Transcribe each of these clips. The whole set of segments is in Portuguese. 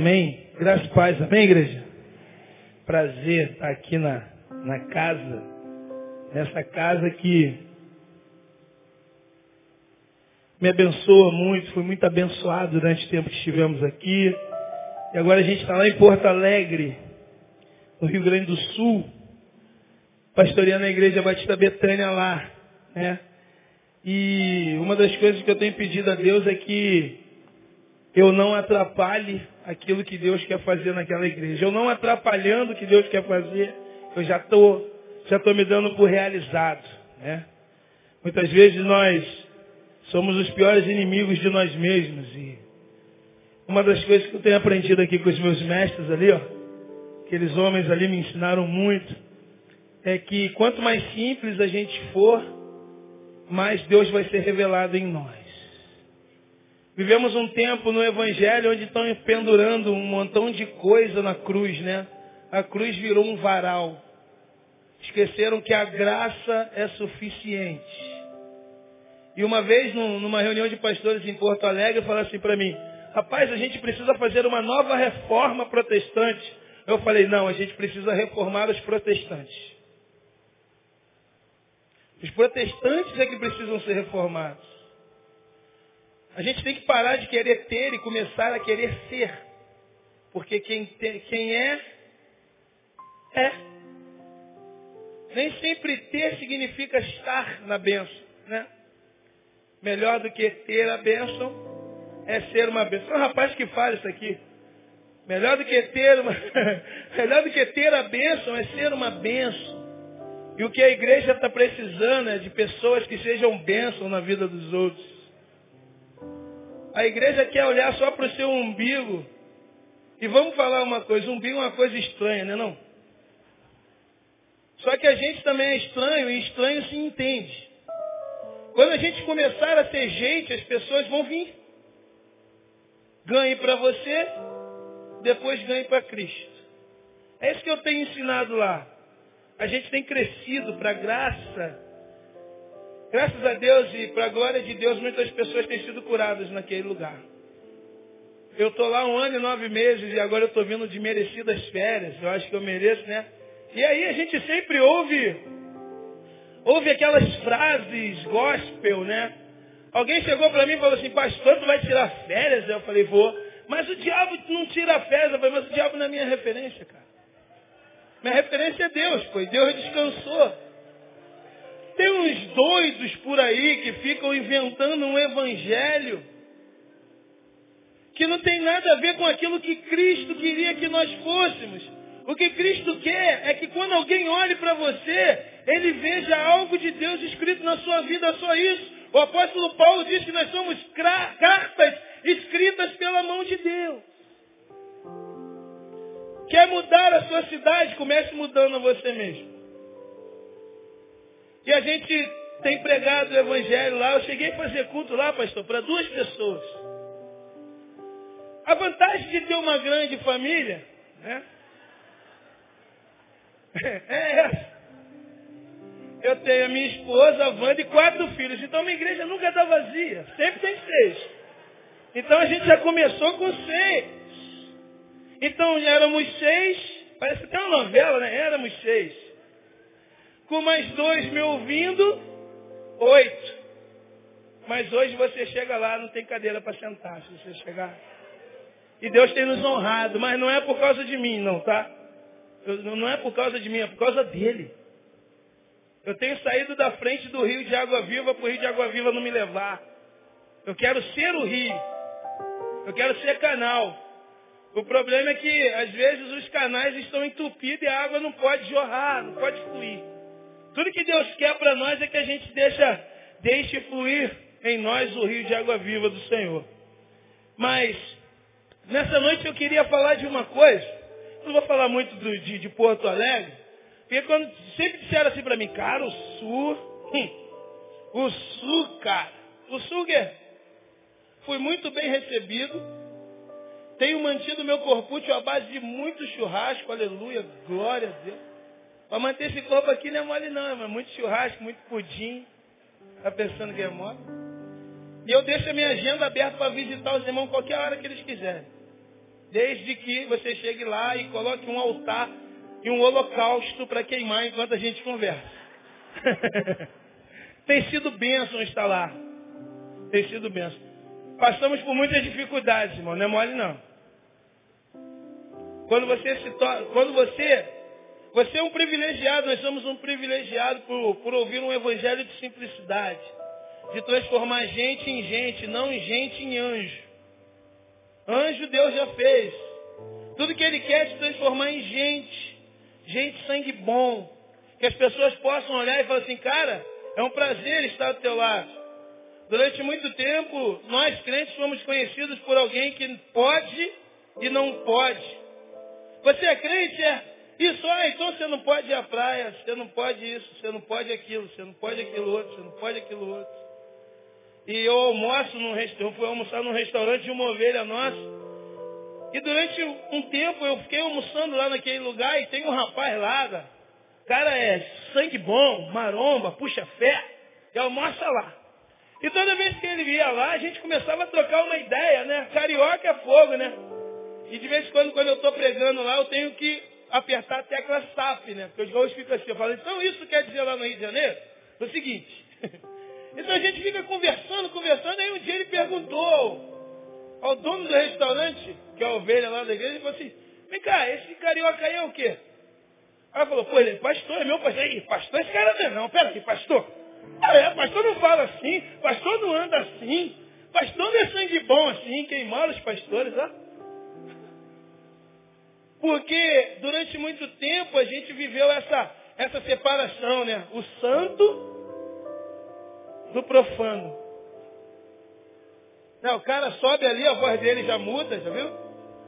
Amém? Graças e paz. Amém, igreja? Prazer estar aqui na, na casa, nessa casa que me abençoa muito, fui muito abençoado durante o tempo que estivemos aqui. E agora a gente está lá em Porto Alegre, no Rio Grande do Sul, pastoreando a igreja Batista Betânia lá, né? E uma das coisas que eu tenho pedido a Deus é que eu não atrapalhe aquilo que Deus quer fazer naquela igreja. Eu não atrapalhando o que Deus quer fazer, eu já estou já tô me dando por realizado. Né? Muitas vezes nós somos os piores inimigos de nós mesmos. E uma das coisas que eu tenho aprendido aqui com os meus mestres ali, ó, aqueles homens ali me ensinaram muito, é que quanto mais simples a gente for, mais Deus vai ser revelado em nós. Vivemos um tempo no Evangelho onde estão pendurando um montão de coisa na cruz, né? A cruz virou um varal. Esqueceram que a graça é suficiente. E uma vez, numa reunião de pastores em Porto Alegre, falaram assim para mim, rapaz, a gente precisa fazer uma nova reforma protestante. Eu falei, não, a gente precisa reformar os protestantes. Os protestantes é que precisam ser reformados. A gente tem que parar de querer ter e começar a querer ser. Porque quem, tem, quem é, é. Nem sempre ter significa estar na bênção. Né? Melhor do que ter a bênção é ser uma bênção. É um rapaz que fala isso aqui. Melhor do que ter uma, melhor do que ter a bênção é ser uma bênção. E o que a igreja está precisando é de pessoas que sejam bênção na vida dos outros. A igreja quer olhar só para o seu umbigo. E vamos falar uma coisa, umbigo é uma coisa estranha, não é não? Só que a gente também é estranho e estranho se entende. Quando a gente começar a ser gente, as pessoas vão vir. Ganhe para você, depois ganhe para Cristo. É isso que eu tenho ensinado lá. A gente tem crescido para a graça Graças a Deus e para a glória de Deus, muitas pessoas têm sido curadas naquele lugar. Eu estou lá um ano e nove meses e agora eu estou vindo de merecidas férias. Eu acho que eu mereço, né? E aí a gente sempre ouve, ouve aquelas frases gospel, né? Alguém chegou para mim e falou assim, pastor, tu vai tirar férias? Eu falei, vou. Mas o diabo não tira férias. Eu falei, mas o diabo não é minha referência, cara. Minha referência é Deus, pois Deus descansou. Tem uns doidos por aí que ficam inventando um evangelho que não tem nada a ver com aquilo que Cristo queria que nós fôssemos. O que Cristo quer é que quando alguém olhe para você, ele veja algo de Deus escrito na sua vida, só isso. O apóstolo Paulo diz que nós somos cartas escritas pela mão de Deus. Quer mudar a sua cidade? Comece mudando a você mesmo. E a gente tem pregado o evangelho lá. Eu cheguei a fazer culto lá, pastor, para duas pessoas. A vantagem de ter uma grande família, né? É essa. Eu tenho a minha esposa, a Wanda e quatro filhos. Então minha igreja nunca está vazia. Sempre tem seis. Então a gente já começou com seis. Então éramos seis. Parece até uma novela, né? Éramos seis com mais dois me ouvindo, oito. Mas hoje você chega lá, não tem cadeira para sentar, se você chegar. E Deus tem nos honrado, mas não é por causa de mim, não, tá? Eu, não é por causa de mim, é por causa dele. Eu tenho saído da frente do rio de água viva para o rio de água viva não me levar. Eu quero ser o rio. Eu quero ser canal. O problema é que, às vezes, os canais estão entupidos e a água não pode jorrar, não pode fluir. Tudo que Deus quer para nós é que a gente deixa, deixe fluir em nós o rio de água viva do Senhor. Mas, nessa noite eu queria falar de uma coisa. Não vou falar muito do, de, de, Porto Alegre. Porque quando sempre disseram assim para mim, cara, o sul, hum, o sul, cara, o sul é, fui muito bem recebido. Tenho mantido meu corpúcio à base de muito churrasco, aleluia, glória a Deus. Para manter esse corpo aqui não é mole não, é muito churrasco, muito pudim. Está pensando que é mole? E eu deixo a minha agenda aberta para visitar os irmãos qualquer hora que eles quiserem. Desde que você chegue lá e coloque um altar e um holocausto para queimar enquanto a gente conversa. Tem sido bênção estar lá. Tem sido bênção. Passamos por muitas dificuldades, irmão. Não é mole não. Quando você se torna, quando você, você é um privilegiado, nós somos um privilegiado por, por ouvir um evangelho de simplicidade, de transformar gente em gente, não em gente em anjo. Anjo Deus já fez. Tudo que Ele quer é te transformar em gente. Gente sangue bom. Que as pessoas possam olhar e falar assim, cara, é um prazer estar do teu lado. Durante muito tempo, nós crentes fomos conhecidos por alguém que pode e não pode. Você é crente? É. Isso, ah, então você não pode ir à praia, você não pode isso, você não pode aquilo, você não pode aquilo outro, você não pode aquilo outro. E eu almoço num restaurante, fui almoçar num restaurante de uma ovelha nossa. E durante um tempo eu fiquei almoçando lá naquele lugar e tem um rapaz lá, cara é sangue bom, maromba, puxa fé, e almoça lá. E toda vez que ele ia lá, a gente começava a trocar uma ideia, né? Carioca é fogo, né? E de vez em quando, quando eu estou pregando lá, eu tenho que apertar a tecla SAP, né? Porque os gols ficam assim. Eu falo, então isso quer dizer lá no Rio de Janeiro? O seguinte. então a gente fica conversando, conversando, aí um dia ele perguntou ao dono do restaurante, que é a ovelha lá da igreja, ele falou assim, vem cá, esse carioca aí é o quê? Aí falou, pô, ele é pastor, é meu pastor. Aí, pastor, esse cara não é não, pera aí, pastor. Ah, é, pastor não fala assim, pastor não anda assim, pastor não é sangue bom assim, quem mora os pastores, ó. Porque durante muito tempo a gente viveu essa, essa separação, né? O santo do profano. Não, o cara sobe ali, a voz dele já muda, já viu?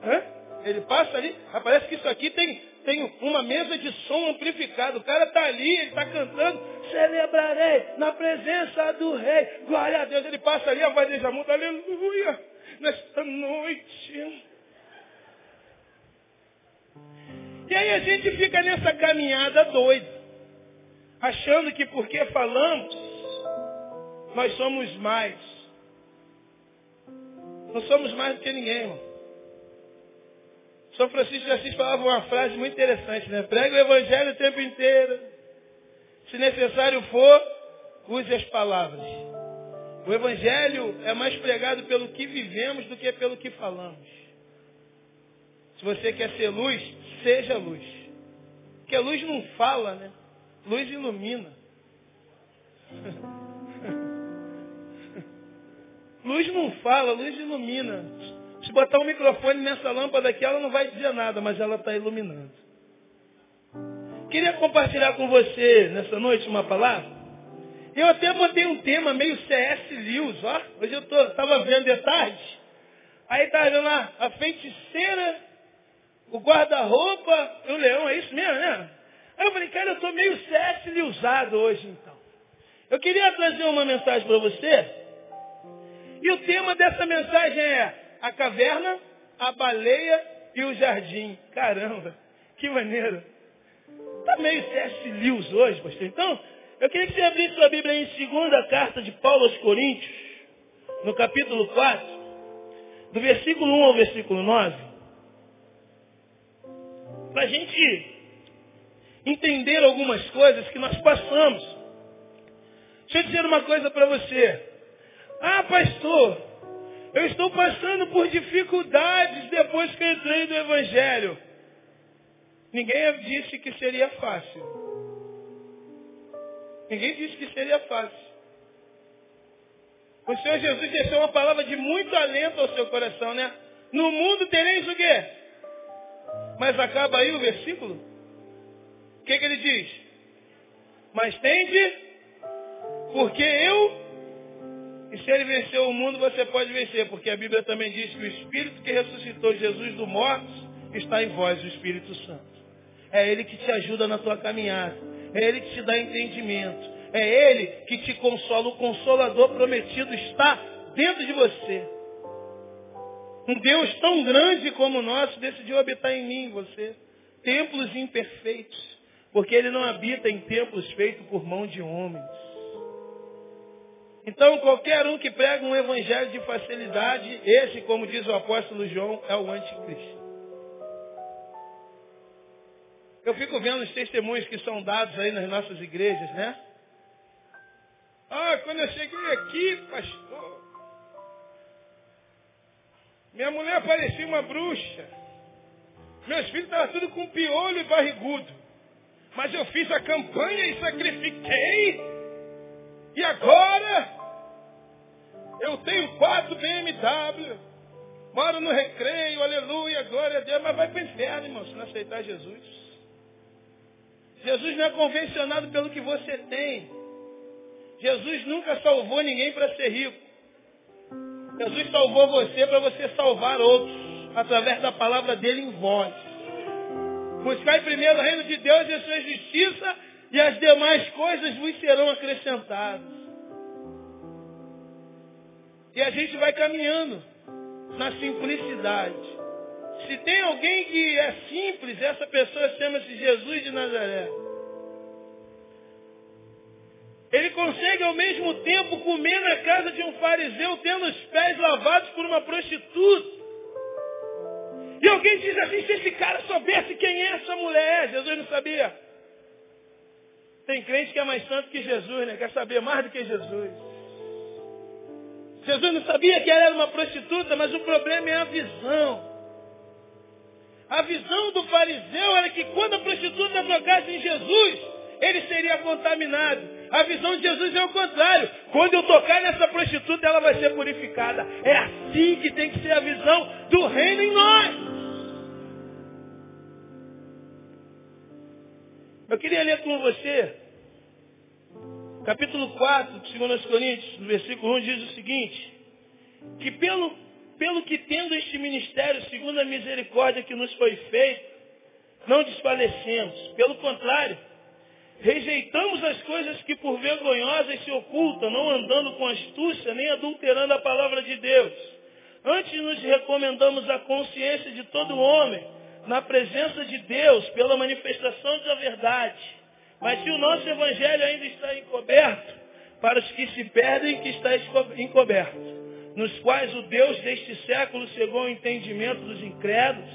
Hã? Ele passa ali, parece que isso aqui tem, tem uma mesa de som amplificado. O cara está ali, ele está cantando, celebrarei na presença do rei. Glória a Deus. Ele passa ali, a voz dele já muda, aleluia, nesta noite. E aí a gente fica nessa caminhada doida, achando que porque falamos, nós somos mais. Não somos mais do que ninguém, irmão. São Francisco de Assis falava uma frase muito interessante, né? Prega o evangelho o tempo inteiro. Se necessário for, use as palavras. O evangelho é mais pregado pelo que vivemos do que pelo que falamos. Se você quer ser luz, seja luz. Porque luz não fala, né? Luz ilumina. luz não fala, luz ilumina. Se botar um microfone nessa lâmpada aqui, ela não vai dizer nada, mas ela está iluminando. Queria compartilhar com você nessa noite uma palavra. Eu até botei um tema meio C.S. Lewis, ó. Hoje eu estava vendo de tarde. Aí estava vendo lá, a feiticeira o guarda-roupa e o leão, é isso mesmo, né? Aí eu falei, cara, eu estou meio C.S. usado hoje então. Eu queria trazer uma mensagem para você. E o tema dessa mensagem é a caverna, a baleia e o jardim. Caramba, que maneiro. Está meio C.S. Lewis hoje, pastor. Então, eu queria que você abrisse sua Bíblia em segunda carta de Paulo aos Coríntios, no capítulo 4, do versículo 1 ao versículo 9 para a gente entender algumas coisas que nós passamos. Deixa eu dizer uma coisa para você. Ah, pastor, eu estou passando por dificuldades depois que eu entrei no Evangelho. Ninguém disse que seria fácil. Ninguém disse que seria fácil. O Senhor Jesus deixou uma palavra de muito alento ao seu coração, né? No mundo tereis o quê? Mas acaba aí o versículo. O que, que ele diz? Mas tende, porque eu, e se ele venceu o mundo, você pode vencer, porque a Bíblia também diz que o Espírito que ressuscitou Jesus do mortos está em vós, o Espírito Santo. É Ele que te ajuda na tua caminhada. É Ele que te dá entendimento. É Ele que te consola. O consolador prometido está dentro de você. Um Deus tão grande como o nosso decidiu habitar em mim, você. Templos imperfeitos. Porque ele não habita em templos feitos por mão de homens. Então, qualquer um que prega um evangelho de facilidade, esse, como diz o apóstolo João, é o anticristo. Eu fico vendo os testemunhos que são dados aí nas nossas igrejas, né? Ah, quando eu cheguei aqui, pastor, minha mulher parecia uma bruxa. Meus filhos estavam tudo com piolho e barrigudo. Mas eu fiz a campanha e sacrifiquei. E agora eu tenho quatro BMW. Moro no recreio, aleluia, glória a Deus. Mas vai para o inferno, irmão, se não aceitar Jesus. Jesus não é convencionado pelo que você tem. Jesus nunca salvou ninguém para ser rico. Jesus salvou você para você salvar outros, através da palavra dele em vós. Buscai primeiro o reino de Deus e a sua justiça, e as demais coisas vos serão acrescentadas. E a gente vai caminhando na simplicidade. Se tem alguém que é simples, essa pessoa chama-se Jesus de Nazaré. Ele consegue ao mesmo tempo comer na casa de um fariseu, tendo os pés lavados por uma prostituta. E alguém diz assim, se esse cara soubesse quem é essa mulher, Jesus não sabia. Tem crente que é mais santo que Jesus, né? Quer saber mais do que Jesus. Jesus não sabia que ela era uma prostituta, mas o problema é a visão. A visão do fariseu era que quando a prostituta tocasse em Jesus, ele seria contaminado. A visão de Jesus é o contrário. Quando eu tocar nessa prostituta, ela vai ser purificada. É assim que tem que ser a visão do reino em nós. Eu queria ler com você, capítulo 4 de 2 Coríntios, no versículo 1, diz o seguinte, que pelo, pelo que tendo este ministério, segundo a misericórdia que nos foi feita, não desfalecemos. Pelo contrário, rejeitamos as coisas que por vergonhosas se ocultam, não andando com astúcia, nem adulterando a palavra de Deus. Antes nos recomendamos a consciência de todo homem, na presença de Deus pela manifestação da verdade. Mas se o nosso evangelho ainda está encoberto, para os que se perdem, que está encoberto, nos quais o Deus deste século cegou o entendimento dos incrédulos,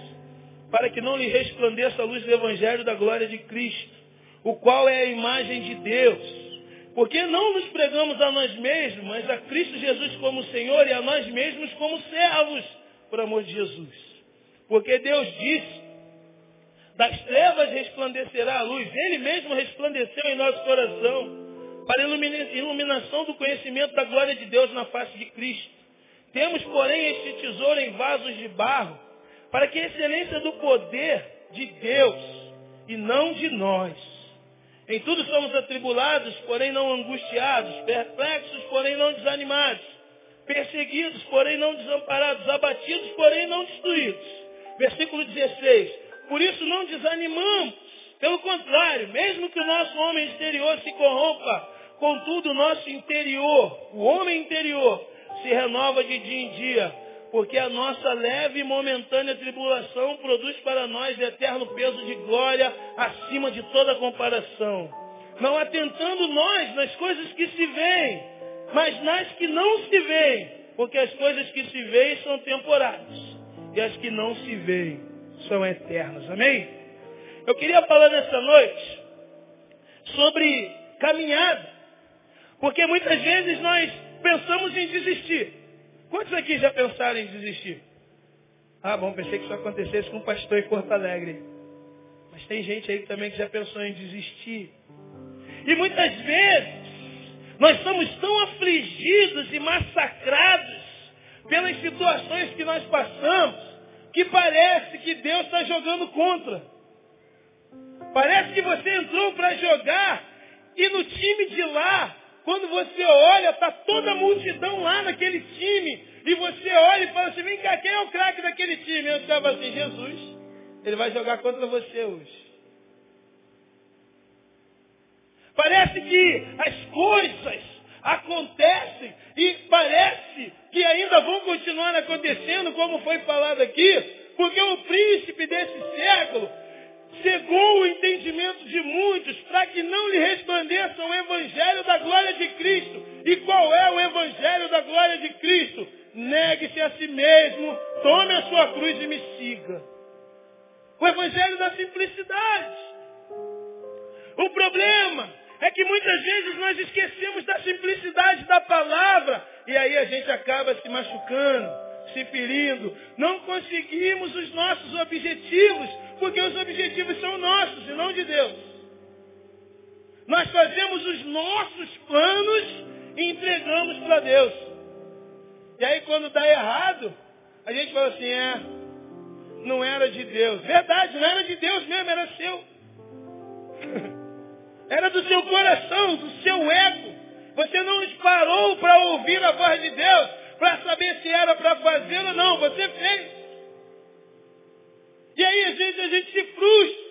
para que não lhe resplandeça a luz do evangelho da glória de Cristo, o qual é a imagem de Deus. Porque não nos pregamos a nós mesmos, mas a Cristo Jesus como Senhor e a nós mesmos como servos, por amor de Jesus. Porque Deus disse, das trevas resplandecerá a luz. Ele mesmo resplandeceu em nosso coração para iluminação do conhecimento da glória de Deus na face de Cristo. Temos, porém, este tesouro em vasos de barro, para que a excelência do poder de Deus e não de nós. Em tudo somos atribulados, porém não angustiados, perplexos, porém não desanimados, perseguidos, porém não desamparados, abatidos, porém não destruídos. Versículo 16. Por isso não desanimamos. Pelo contrário, mesmo que o nosso homem exterior se corrompa, contudo o nosso interior, o homem interior, se renova de dia em dia, porque a nossa leve e momentânea tribulação produz para nós eterno peso de glória acima de toda comparação. Não atentando nós nas coisas que se veem, mas nas que não se veem, porque as coisas que se veem são temporárias e as que não se veem são eternas. Amém? Eu queria falar nessa noite sobre caminhada. Porque muitas vezes nós pensamos em desistir. Quantos aqui já pensaram em desistir? Ah, bom, pensei que isso acontecesse com um pastor em Porto Alegre. Mas tem gente aí também que já pensou em desistir. E muitas vezes nós somos tão afligidos e massacrados pelas situações que nós passamos, que parece que Deus está jogando contra. Parece que você entrou para jogar e no time de lá, quando você olha, está toda a multidão lá naquele time. E você olha e fala assim, vem cá, quem é o craque daquele time? Eu ficava assim, Jesus, ele vai jogar contra você hoje. Parece que as coisas acontecem e parece que ainda vão continuar acontecendo, como foi falado aqui, porque o príncipe desse século cegou o entendimento de muitos para que não lhe resplandeça o evangelho da glória de Cristo. E qual é o evangelho da glória de Cristo? Negue-se a si mesmo, tome a sua cruz e me siga. O evangelho da simplicidade. O problema é que muitas vezes nós esquecemos da simplicidade da palavra e aí a gente acaba se machucando, se ferindo. Não conseguimos os nossos objetivos, porque os objetivos são nossos e não de Deus. Nós fazemos os nossos planos e entregamos para Deus. E aí quando dá errado, a gente fala assim, é, não era de Deus. Verdade, não era de Deus mesmo, era seu. Era do seu coração, do seu ego. Você não parou para ouvir a voz de Deus, para saber se era para fazer ou não. Você fez. E aí, às vezes, a gente se frustra.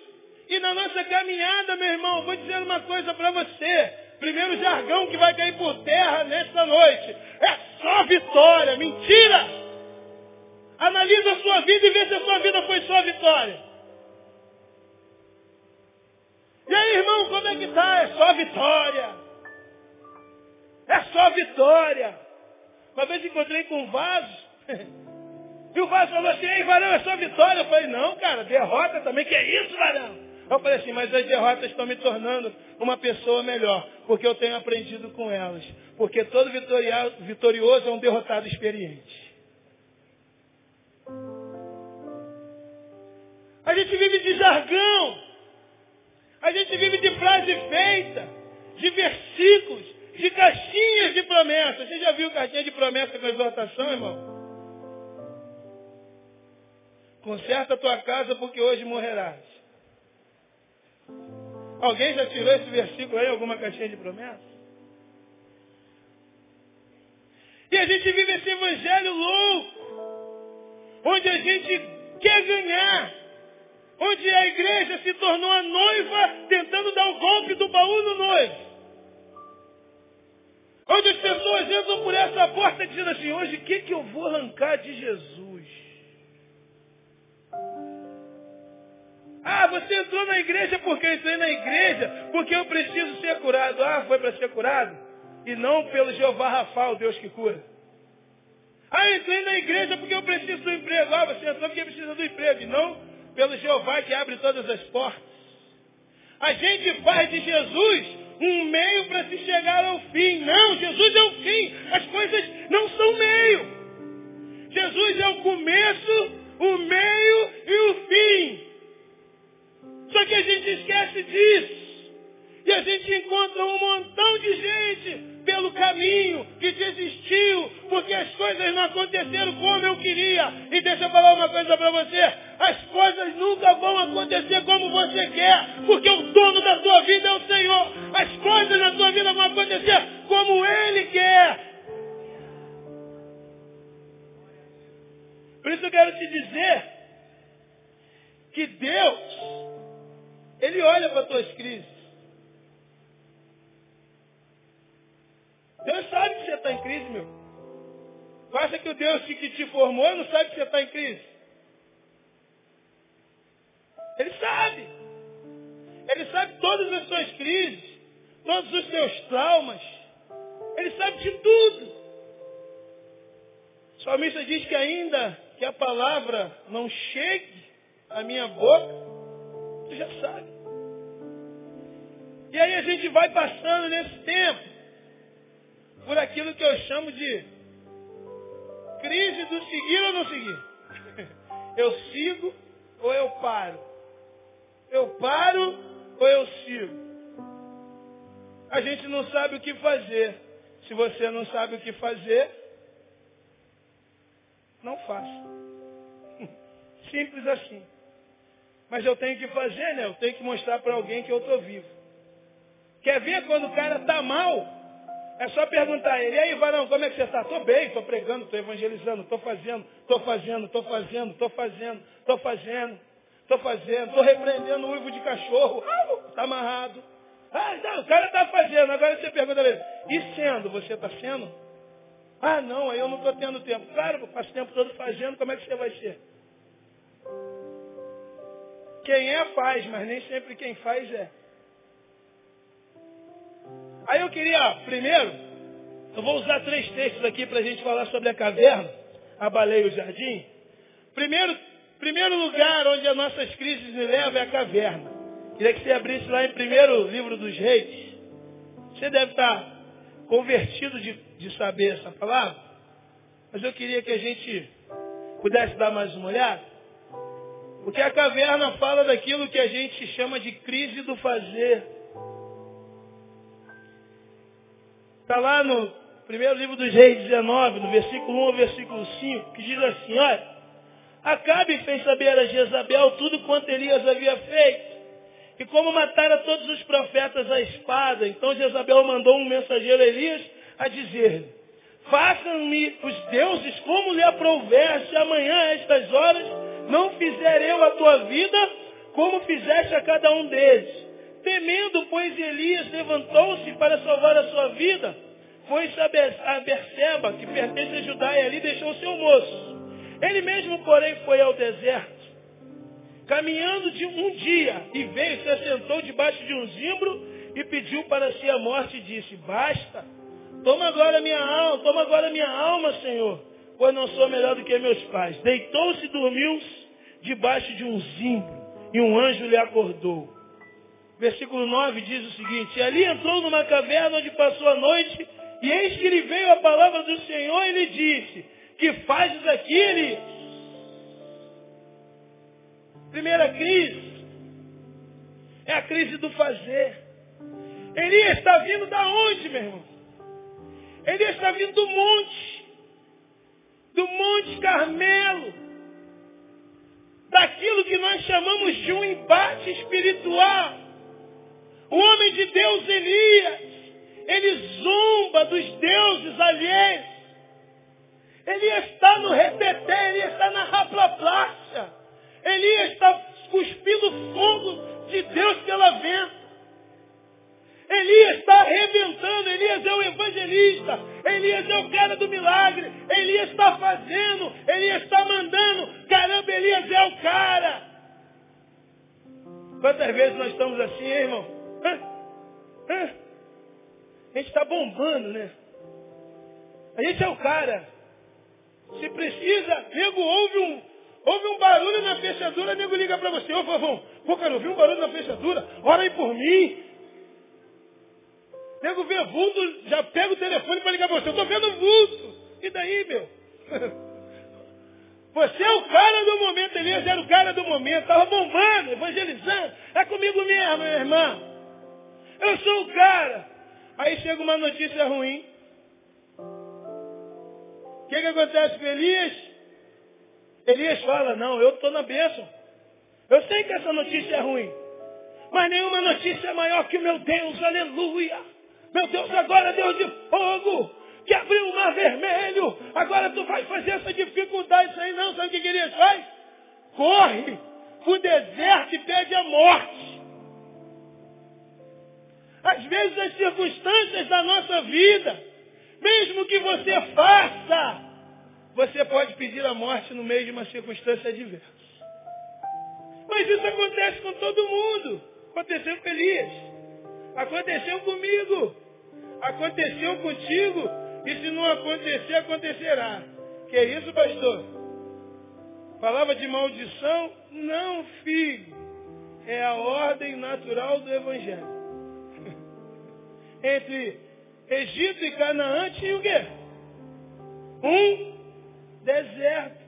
E na nossa caminhada, meu irmão, vou dizer uma coisa para você. Primeiro jargão que vai cair por terra nesta noite. É só vitória. Mentira! Analisa a sua vida e vê se a sua vida foi só vitória. E aí, irmão, como é que tá? É só vitória. É só vitória. Uma vez encontrei com um vaso. E o vaso falou assim, ei, varão, é só vitória. Eu falei, não, cara, derrota também. Que é isso, varão? Eu falei assim, mas as derrotas estão me tornando uma pessoa melhor. Porque eu tenho aprendido com elas. Porque todo vitorioso é um derrotado experiente. A gente vive de jargão. A gente vive de frase feita, de versículos, de caixinhas de promessas. Você já viu caixinha de promessa com exortação, irmão? Conserta a tua casa porque hoje morrerás. Alguém já tirou esse versículo aí, alguma caixinha de promessa? E a gente vive esse evangelho louco, onde a gente quer ganhar, onde a igreja se tornou a noiva tentando dar o golpe do baú no noivo. Onde as pessoas entram por essa porta dizendo assim, hoje o que, que eu vou arrancar de Jesus? Ah, você entrou na igreja porque eu entrei na igreja, porque eu preciso ser curado. Ah, foi para ser curado? E não pelo Jeová Rafa, o Deus que cura. Ah, entrei na igreja porque eu preciso do emprego. Ah, você entrou porque precisa do emprego. E não pelo Jeová que abre todas as portas. A gente faz de Jesus um meio para se chegar ao fim. Não, Jesus é o fim. As coisas não são meio. Jesus é o começo, o meio e o fim. Só que a gente esquece disso. E a gente encontra um montão de gente pelo caminho que desistiu, porque as coisas não aconteceram como eu queria. E deixa eu falar uma coisa para você. As coisas nunca vão acontecer como você quer, porque o dono da tua vida é o Senhor. As coisas na tua vida vão acontecer como Ele quer. Por isso eu quero te dizer que Deus, Ele olha para as tuas crises. Deus sabe que você está em crise, meu. Tu acha que o Deus que te formou não sabe que você está em crise? Ele sabe. Ele sabe todas as suas crises, todos os seus traumas. Ele sabe de tudo. O salmista diz que ainda que a palavra não chegue à minha boca, tu já sabe. E aí a gente vai passando nesse tempo por aquilo que eu chamo de crise do seguir ou não seguir. Eu sigo ou eu paro? Eu paro ou eu sigo? A gente não sabe o que fazer. Se você não sabe o que fazer, não faça. Simples assim. Mas eu tenho que fazer, né? Eu tenho que mostrar para alguém que eu estou vivo. Quer ver quando o cara está mal? É só perguntar a ele, e aí, varão, como é que você está? Estou bem, estou pregando, estou evangelizando, estou fazendo, estou fazendo, estou fazendo, estou fazendo, estou fazendo, estou fazendo, estou repreendendo o uivo de cachorro, está amarrado. Ah, não, o cara está fazendo, agora você pergunta a ele, e sendo, você está sendo? Ah, não, aí eu não estou tendo tempo. Claro, eu passo o tempo todo fazendo, como é que você vai ser? Quem é faz, mas nem sempre quem faz é. Aí eu queria, primeiro, eu vou usar três textos aqui para a gente falar sobre a caverna, a baleia e o jardim. Primeiro, primeiro lugar onde as nossas crises nos levam é a caverna. Queria que você abrisse lá em primeiro livro dos reis. Você deve estar convertido de, de saber essa palavra. Mas eu queria que a gente pudesse dar mais uma olhada. Porque a caverna fala daquilo que a gente chama de crise do fazer. Está lá no primeiro livro dos Reis 19, no versículo 1 ao versículo 5, que diz assim, olha, Acabe fez saber a Jezabel tudo quanto Elias havia feito. E como matara todos os profetas à espada, então Jezabel mandou um mensageiro a Elias a dizer-lhe, façam-me os deuses como lhe aprouver, se amanhã a estas horas não fizer eu a tua vida, como fizeste a cada um deles. Temendo, pois, Elias levantou-se para salvar a sua vida. Foi-se a Berseba, que pertence a Judá, e ali deixou seu moço. Ele mesmo, porém, foi ao deserto, caminhando de um dia, e veio, se assentou debaixo de um zimbro, e pediu para si a morte, e disse, basta, toma agora minha alma, toma agora minha alma, Senhor, pois não sou melhor do que meus pais. Deitou-se e dormiu debaixo de um zimbro, e um anjo lhe acordou. Versículo 9 diz o seguinte, ali entrou numa caverna onde passou a noite, e eis que lhe veio a palavra do Senhor e lhe disse, que fazes aqui? Primeira crise é a crise do fazer. Elias está vindo da onde, meu irmão? Elias está vindo do monte, do Monte Carmelo, daquilo que nós chamamos de um embate espiritual. O homem de Deus, Elias, ele zomba dos deuses alheios. Elias está no reteté, Elias está na raplaplácia. Elias está cuspindo fogo de Deus pela venta. Elias está arrebentando, Elias é o evangelista, Elias é o cara do milagre, Elias está fazendo, Elias está mandando, caramba, Elias é o cara. Quantas vezes nós estamos assim, hein, irmão? A gente está bombando, né? A gente é o cara. Se precisa, nego ouve um, ouve um barulho na fechadura, nego liga para você, ô Favão, pô, cara, ouvi um barulho na fechadura, ora aí por mim. Nego vê vulto, já pega o telefone para ligar para você, eu estou vendo vulto. E daí, meu? Você é o cara do momento, Elias era o cara do momento, estava bombando, evangelizando. É comigo mesmo, minha irmã. Eu sou o cara. Aí chega uma notícia ruim. O que, que acontece com Elias? Elias fala, não, eu estou na bênção. Eu sei que essa notícia é ruim. Mas nenhuma notícia é maior que o meu Deus, aleluia. Meu Deus agora é Deus de fogo, que abriu o mar vermelho. Agora tu vai fazer essa dificuldade, isso aí não, sabe o que Elias faz? Corre o deserto e pede a morte. Às vezes as circunstâncias da nossa vida, mesmo que você faça, você pode pedir a morte no meio de uma circunstância adversa. Mas isso acontece com todo mundo. Aconteceu com Elias. Aconteceu comigo. Aconteceu contigo. E se não acontecer, acontecerá. Que é isso, pastor? Palavra de maldição? Não, filho. É a ordem natural do Evangelho entre Egito e Canaã tinha o quê? Um deserto.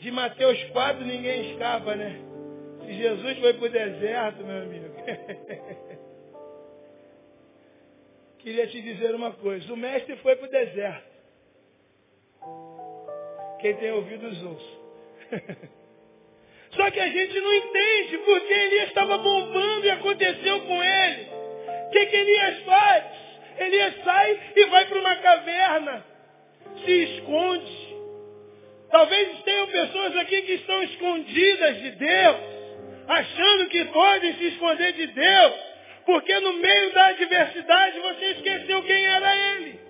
De Mateus 4 ninguém escapa, né? Se Jesus foi para o deserto, meu amigo. Queria te dizer uma coisa. O mestre foi para o deserto. Quem tem ouvidos ouça. Só que a gente não entende porque ele estava bombando e aconteceu com ele. O que, que Elias faz? Elias sai e vai para uma caverna. Se esconde. Talvez tenham pessoas aqui que estão escondidas de Deus, achando que podem se esconder de Deus, porque no meio da adversidade você esqueceu quem era Ele.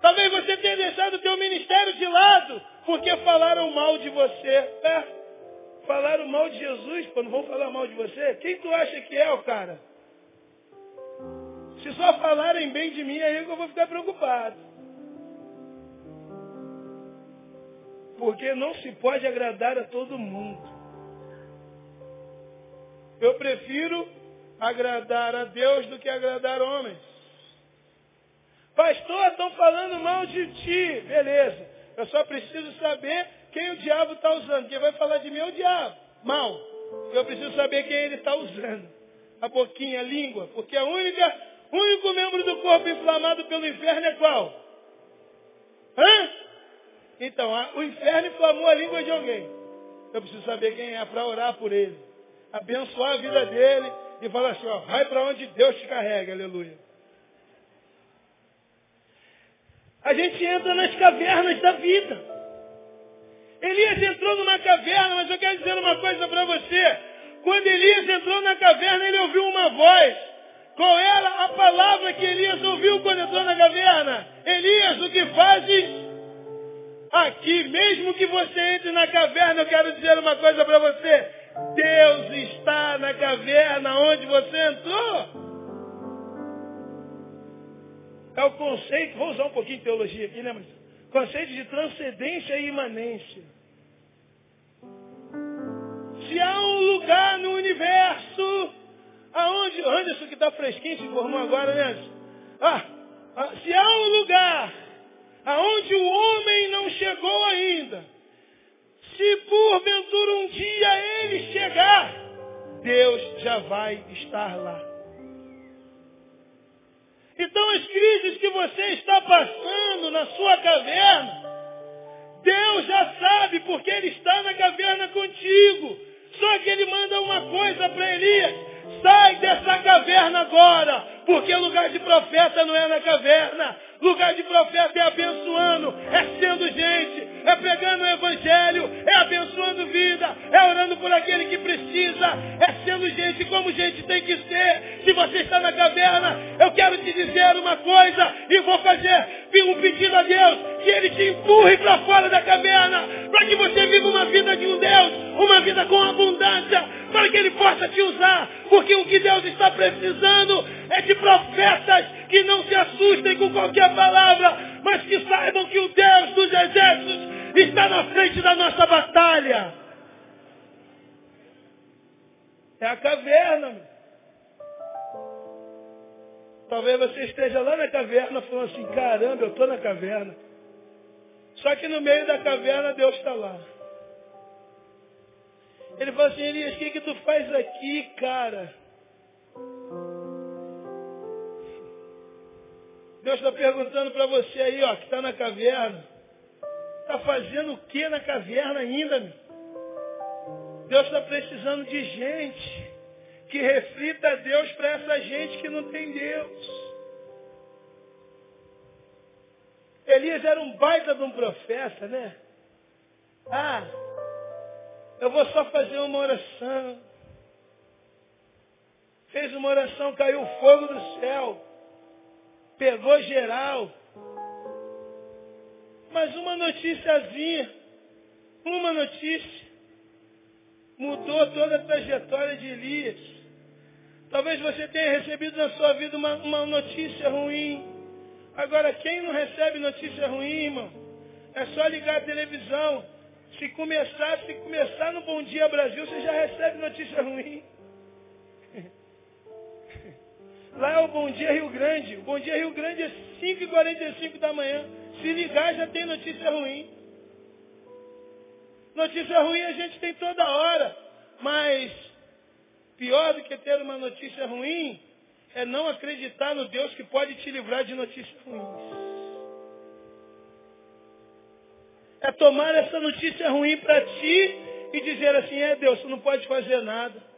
Talvez você tenha deixado o teu ministério de lado, porque falaram mal de você. É, Falaram mal de Jesus, não vão falar mal de você? Quem tu acha que é o cara? Se só falarem bem de mim, aí eu vou ficar preocupado. Porque não se pode agradar a todo mundo. Eu prefiro agradar a Deus do que agradar homens. Pastor, estão falando mal de ti. Beleza. Eu só preciso saber quem o diabo está usando. Quem vai falar de mim é o diabo. Mal. Eu preciso saber quem ele está usando. A boquinha, a língua. Porque a única, o único membro do corpo inflamado pelo inferno é qual? Hã? Então, a, o inferno inflamou a língua de alguém. Eu preciso saber quem é para orar por ele. Abençoar a vida dele e falar assim, ó, vai para onde Deus te carrega, aleluia. A gente entra nas cavernas da vida. Elias entrou numa caverna, mas eu quero dizer uma coisa para você. Quando Elias entrou na caverna, ele ouviu uma voz. Qual era a palavra que Elias ouviu quando entrou na caverna? Elias, o que fazes aqui? Mesmo que você entre na caverna, eu quero dizer uma coisa para você. Deus está na caverna onde você entrou. É o conceito, vou usar um pouquinho de teologia aqui, né? Mas conceito de transcendência e imanência. Se há um lugar no universo, aonde, Anderson que está fresquinho, se formou agora, né? Ah, ah, se há um lugar aonde o homem não chegou ainda, se porventura um dia ele chegar, Deus já vai estar lá. Então as crises que você está passando na sua caverna, Deus já sabe porque Ele está na caverna contigo. Só que Ele manda uma coisa para Elias. Sai dessa caverna agora, porque lugar de profeta não é na caverna. Lugar de profeta é abençoando, é sendo gente, é pregando o evangelho, é abençoando vida, é orando por aquele que precisa, é sendo gente como gente tem que ser. Se você está na caverna, eu quero te dizer uma coisa e vou fazer um pedido a Deus que Ele te empurre para fora da caverna, para que você viva uma vida de um Deus, uma vida com abundância, para que Ele possa te usar, porque o que Deus está precisando é de profetas que não se assustem com qualquer palavra, mas que saibam que o Deus dos exércitos está na frente da nossa batalha. É a caverna. Talvez você esteja lá na caverna falando assim, caramba, eu estou na caverna. Só que no meio da caverna Deus está lá. Ele fala assim, Elias, o que, que tu faz aqui, cara? Deus está perguntando para você aí, ó, que está na caverna. Está fazendo o que na caverna ainda, meu? Deus está precisando de gente que reflita Deus para essa gente que não tem Deus. Elias era um baita de um profeta, né? Ah, eu vou só fazer uma oração. Fez uma oração, caiu fogo do céu. Pegou geral. Mas uma noticiazinha, uma notícia, mudou toda a trajetória de Elias. Talvez você tenha recebido na sua vida uma, uma notícia ruim. Agora, quem não recebe notícia ruim, irmão? É só ligar a televisão. Se começar, se começar no Bom Dia Brasil, você já recebe notícia ruim. Lá é o Bom Dia Rio Grande. O Bom Dia Rio Grande é 5h45 da manhã. Se ligar, já tem notícia ruim. Notícia ruim a gente tem toda hora. Mas pior do que ter uma notícia ruim é não acreditar no Deus que pode te livrar de notícias ruins. É tomar essa notícia ruim para ti e dizer assim, é Deus, você não pode fazer nada.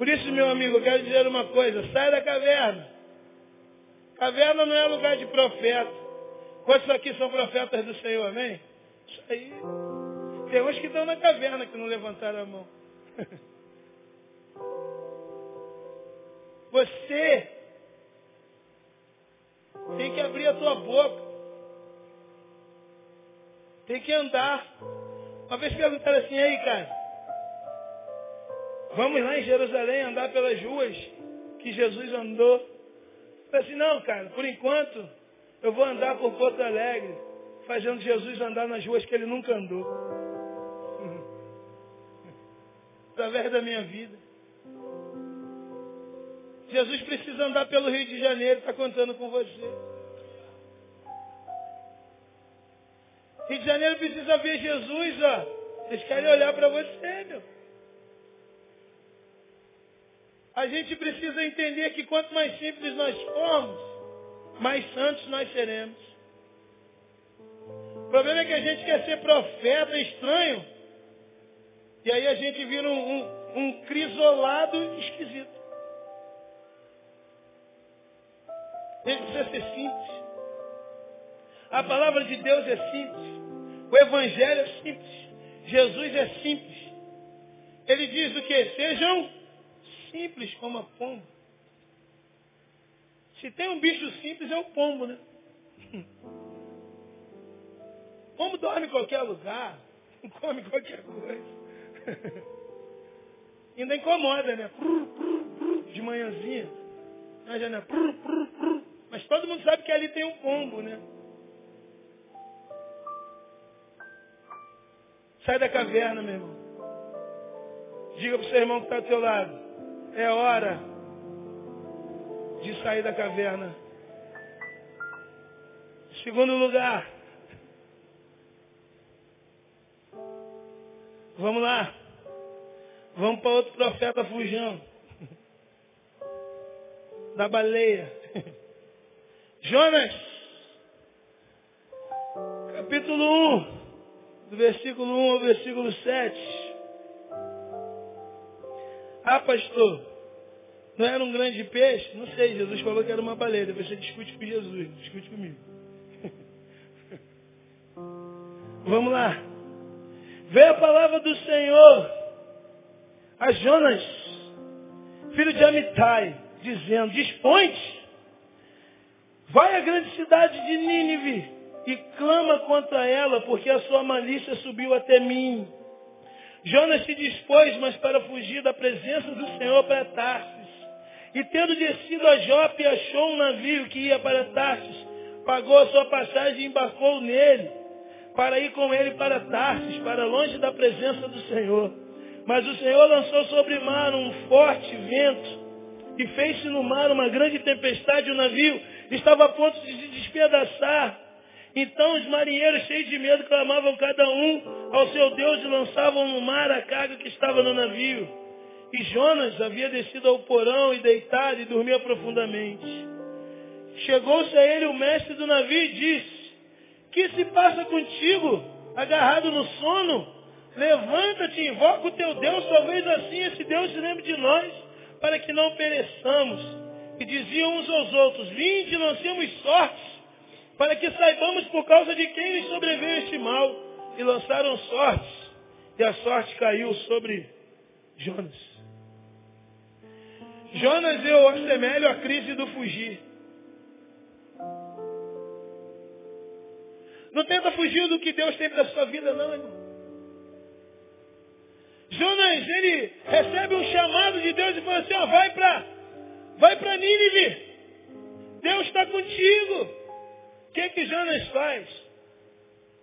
Por isso, meu amigo, eu quero dizer uma coisa, sai da caverna. Caverna não é lugar de profeta. Quantos aqui são profetas do Senhor, amém? Isso aí. Tem uns que estão na caverna que não levantaram a mão. Você tem que abrir a tua boca. Tem que andar. Uma vez perguntaram assim, aí cara, vamos lá em Jerusalém andar pelas ruas que Jesus andou. Eu falei assim, não, cara, por enquanto eu vou andar por Porto Alegre, fazendo Jesus andar nas ruas que ele nunca andou. Através da minha vida. Jesus precisa andar pelo Rio de Janeiro, está contando com você. Rio de Janeiro precisa ver Jesus, ó. Eles querem olhar para você, meu. A gente precisa entender que quanto mais simples nós formos, mais santos nós seremos. O problema é que a gente quer ser profeta estranho. E aí a gente vira um, um, um crisolado esquisito. Ele precisa ser simples. A palavra de Deus é simples. O Evangelho é simples. Jesus é simples. Ele diz o que? Sejam simples como a pomba. Se tem um bicho simples, é o pombo, né? Pombo dorme em qualquer lugar, come qualquer coisa. Ainda incomoda, né? De manhãzinha. Na janela. Mas todo mundo sabe que ali tem um pombo, né? Sai da caverna, meu irmão. Diga para o seu irmão que está ao teu lado. É hora de sair da caverna. Segundo lugar. Vamos lá. Vamos para outro profeta fujão. Da baleia. Jonas. Capítulo 1 do versículo 1 ao versículo 7. Ah, pastor, não era um grande peixe? Não sei, Jesus falou que era uma baleia. Depois você discute com Jesus, discute comigo. Vamos lá. Veio a palavra do Senhor a Jonas, filho de Amitai, dizendo, dispõe-te, vai à grande cidade de Nínive e clama contra ela, porque a sua malícia subiu até mim. Jonas se dispôs, mas para fugir da presença do Senhor para Tarsis. E tendo descido a Jope, achou um navio que ia para Tarsis, pagou a sua passagem e embarcou nele, para ir com ele para Tarsis, para longe da presença do Senhor. Mas o Senhor lançou sobre o mar um forte vento, e fez-se no mar uma grande tempestade, o navio estava a ponto de se despedaçar. Então os marinheiros, cheios de medo, clamavam cada um ao seu Deus e lançavam no mar a carga que estava no navio. E Jonas havia descido ao porão e deitado e dormia profundamente. Chegou-se a ele o mestre do navio e disse, que se passa contigo, agarrado no sono? Levanta-te, invoca o teu Deus, talvez assim esse Deus se lembre de nós, para que não pereçamos. E diziam uns aos outros, vinde, lancemos sorte para que saibamos por causa de quem lhes sobreveio este mal. E lançaram sortes, e a sorte caiu sobre Jonas. Jonas eu assemelho a crise do fugir. Não tenta fugir do que Deus tem para a sua vida, não, irmão. Jonas, ele recebe um chamado de Deus e fala assim, ó, vai para vai Nínive. Deus está contigo. O que, que Jonas faz?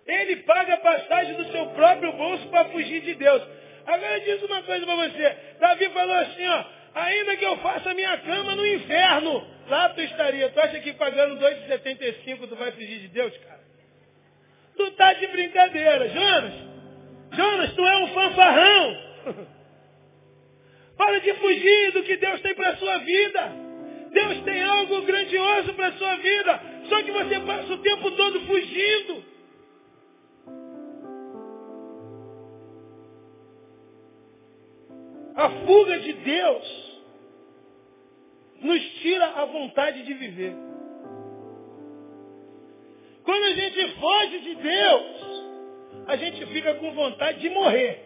Ele paga a passagem do seu próprio bolso para fugir de Deus. Agora diz uma coisa para você. Davi falou assim, ó, ainda que eu faça minha cama no inferno, lá tu estaria. Tu acha que pagando 2,75 tu vai fugir de Deus, cara? Tu tá de brincadeira, Jonas. Jonas, tu é um fanfarrão. Para de fugir do que Deus tem para sua vida. Deus tem algo grandioso para sua vida. Só que você passa o tempo todo fugindo. A fuga de Deus nos tira a vontade de viver. Quando a gente foge de Deus, a gente fica com vontade de morrer.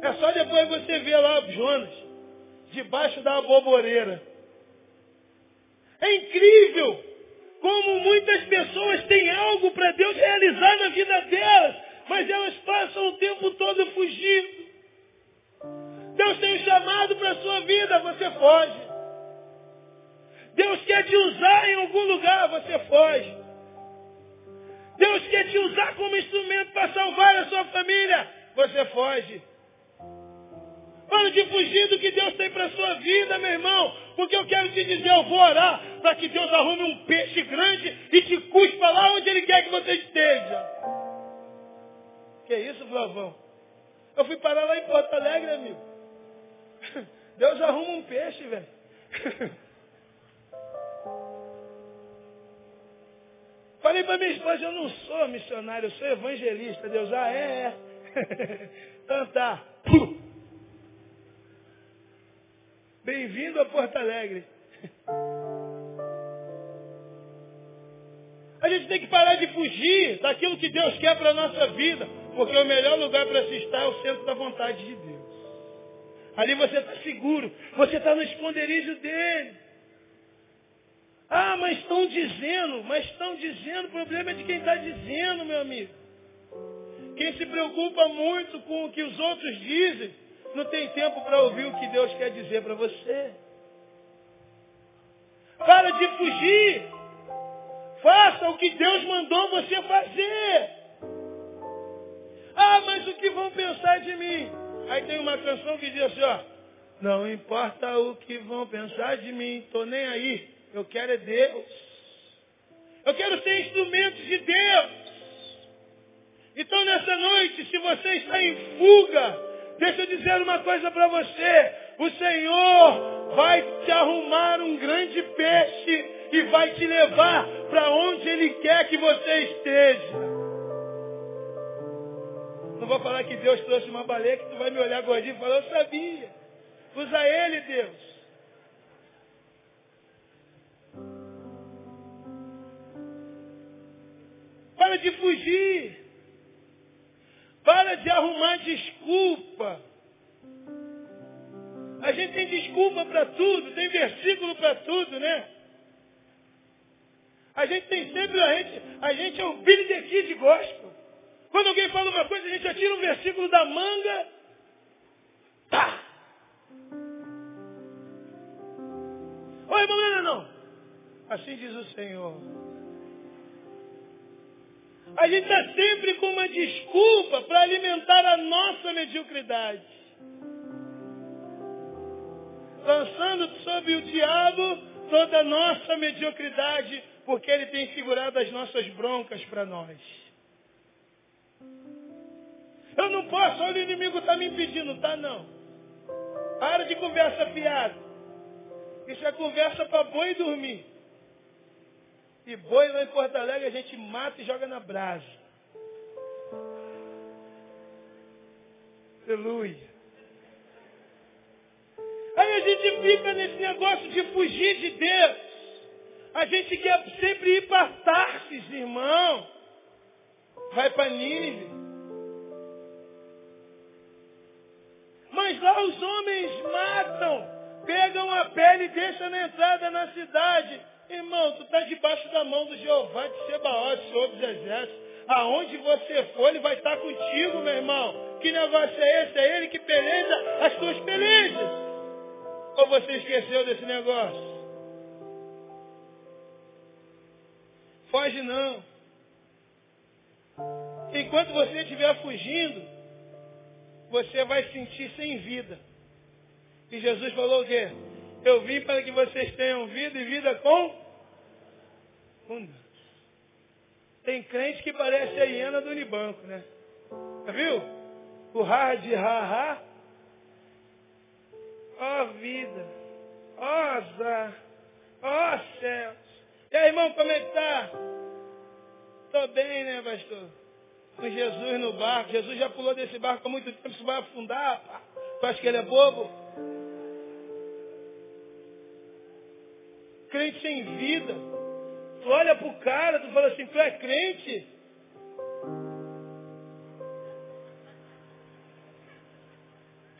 É só depois você ver lá Jonas, debaixo da aboboreira. É incrível como muitas pessoas têm algo para Deus realizar na vida delas, mas elas passam o tempo todo fugindo. Deus tem um chamado para a sua vida, você foge. Deus quer te usar em algum lugar, você foge. Deus quer te usar como instrumento para salvar a sua família, você foge. Para de fugir do que Deus tem para a sua vida, meu irmão. Porque eu quero te dizer, eu vou orar para que Deus arrume um peixe grande e te cuspa lá onde Ele quer que você esteja. Que isso, Flavão? Eu fui parar lá em Porto Alegre, amigo. Deus arruma um peixe, velho. Falei para minha esposa, eu não sou missionário, eu sou evangelista. Deus, ah, é, é. então tá. Bem-vindo a Porto Alegre. A gente tem que parar de fugir daquilo que Deus quer para a nossa vida, porque o melhor lugar para se estar é o centro da vontade de Deus. Ali você está seguro, você está no esconderijo dele. Ah, mas estão dizendo, mas estão dizendo, o problema é de quem está dizendo, meu amigo. Quem se preocupa muito com o que os outros dizem, não tem tempo para ouvir o que Deus quer dizer para você. Para de fugir. Faça o que Deus mandou você fazer. Ah, mas o que vão pensar de mim? Aí tem uma canção que diz assim, ó. Não importa o que vão pensar de mim, tô nem aí. Eu quero é Deus. Eu quero ser instrumento de Deus. Então nessa noite, se você está em fuga, Deixa eu dizer uma coisa para você. O Senhor vai te arrumar um grande peixe e vai te levar para onde Ele quer que você esteja. Não vou falar que Deus trouxe uma baleia que tu vai me olhar gordinho e falar, eu sabia. Usa Ele, Deus. Para de fugir. Para de arrumar desculpa. A gente tem desculpa para tudo, tem versículo para tudo, né? A gente tem sempre, a gente, a gente é o Billy the Kid gospel. Quando alguém fala uma coisa, a gente atira um versículo da manga, tá. Oi, irmão, não, não. Assim diz o Senhor. A gente está sempre com uma desculpa para alimentar a nossa mediocridade. Lançando sobre o diabo toda a nossa mediocridade, porque ele tem segurado as nossas broncas para nós. Eu não posso, olha o inimigo está me impedindo, tá não. Para de conversa fiada. Isso é conversa para boi dormir. E boi lá em Porto Alegre a gente mata e joga na brasa. Aleluia. Aí a gente fica nesse negócio de fugir de Deus. A gente quer sempre ir para Tarsis, irmão. Vai para Nínive. Mas lá os homens matam, pegam a pele e deixam na entrada na cidade. Irmão, tu está debaixo da mão do Jeová de Sebaote, Senhor dos Exércitos. Aonde você for, ele vai estar contigo, meu irmão. Que negócio é esse? É ele que peleja as tuas pelejas. Ou você esqueceu desse negócio? Foge não. Enquanto você estiver fugindo, você vai sentir sem vida. E Jesus falou o quê? Eu vim para que vocês tenham vida e vida com Tem crente que parece a hiena do Unibanco, né? Já viu? O ha, ha. Ó oh, vida. Ó oh, azar. Ó oh, céus. E aí, irmão, como é que tá? Tô bem, né, pastor? Com Jesus no barco. Jesus já pulou desse barco há muito tempo. Isso vai afundar, pá. Tu acha que ele é bobo? Crente sem vida. Tu olha para o cara, tu fala assim, tu é crente?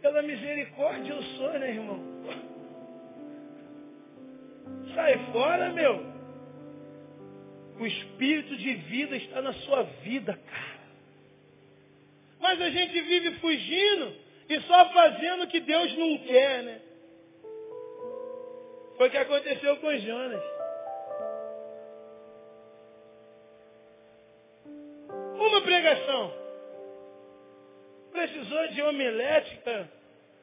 Pela misericórdia eu sou, né, irmão? Sai fora, meu. O espírito de vida está na sua vida, cara. Mas a gente vive fugindo e só fazendo o que Deus não quer, né? Foi o que aconteceu com Jonas. Uma pregação. Precisou de homilética,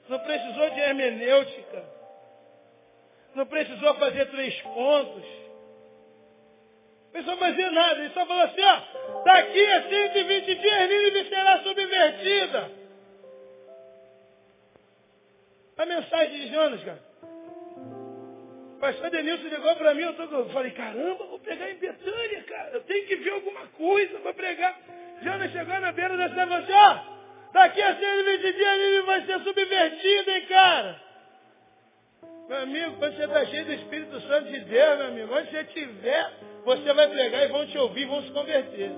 não precisou de hermenêutica, não precisou fazer três pontos. Não precisou fazer nada, ele só falou assim, ó, daqui a 120 dias Nínive será subvertida. A mensagem de Jonas, cara. Pastor Denilson ligou para mim, eu, tô, eu falei, caramba, vou pregar em Betânia, cara. Eu tenho que ver alguma coisa para pregar. Jonas chegou na beira da cidade e falou assim, ó, daqui a 120 dias ele vai ser subvertido, hein, cara. Meu amigo, quando você está cheio do Espírito Santo de Deus, meu amigo, onde você estiver, você vai pregar e vão te ouvir, vão se converter.